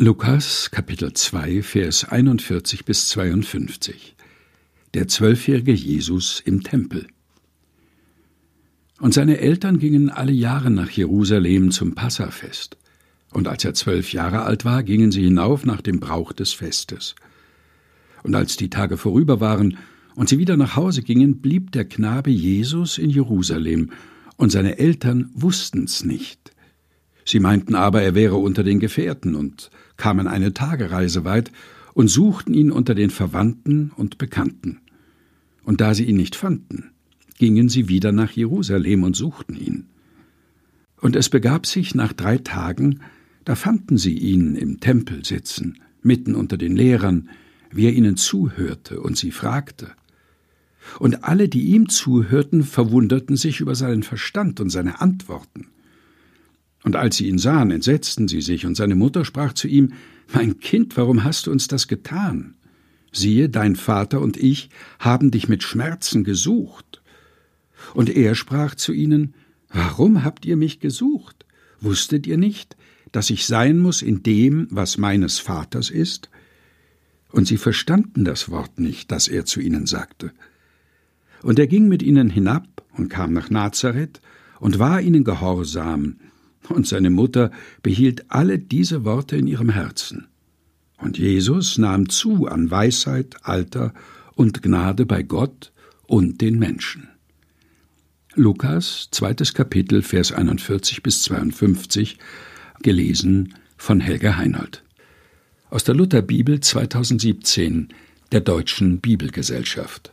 Lukas Kapitel 2 Vers 41 bis 52 Der zwölfjährige Jesus im Tempel Und seine Eltern gingen alle Jahre nach Jerusalem zum Passafest. Und als er zwölf Jahre alt war, gingen sie hinauf nach dem Brauch des Festes. Und als die Tage vorüber waren und sie wieder nach Hause gingen, blieb der Knabe Jesus in Jerusalem, und seine Eltern wussten's nicht. Sie meinten aber, er wäre unter den Gefährten und kamen eine Tagereise weit und suchten ihn unter den Verwandten und Bekannten. Und da sie ihn nicht fanden, gingen sie wieder nach Jerusalem und suchten ihn. Und es begab sich nach drei Tagen, da fanden sie ihn im Tempel sitzen, mitten unter den Lehrern, wie er ihnen zuhörte und sie fragte. Und alle, die ihm zuhörten, verwunderten sich über seinen Verstand und seine Antworten. Und als sie ihn sahen, entsetzten sie sich, und seine Mutter sprach zu ihm Mein Kind, warum hast du uns das getan? Siehe, dein Vater und ich haben dich mit Schmerzen gesucht. Und er sprach zu ihnen Warum habt ihr mich gesucht? Wusstet ihr nicht, dass ich sein muss in dem, was meines Vaters ist? Und sie verstanden das Wort nicht, das er zu ihnen sagte. Und er ging mit ihnen hinab und kam nach Nazareth und war ihnen gehorsam, und seine Mutter behielt alle diese Worte in ihrem Herzen. Und Jesus nahm zu an Weisheit, Alter und Gnade bei Gott und den Menschen. Lukas, zweites Kapitel, Vers 41 bis 52, gelesen von Helga Heinold. Aus der Lutherbibel 2017 der Deutschen Bibelgesellschaft.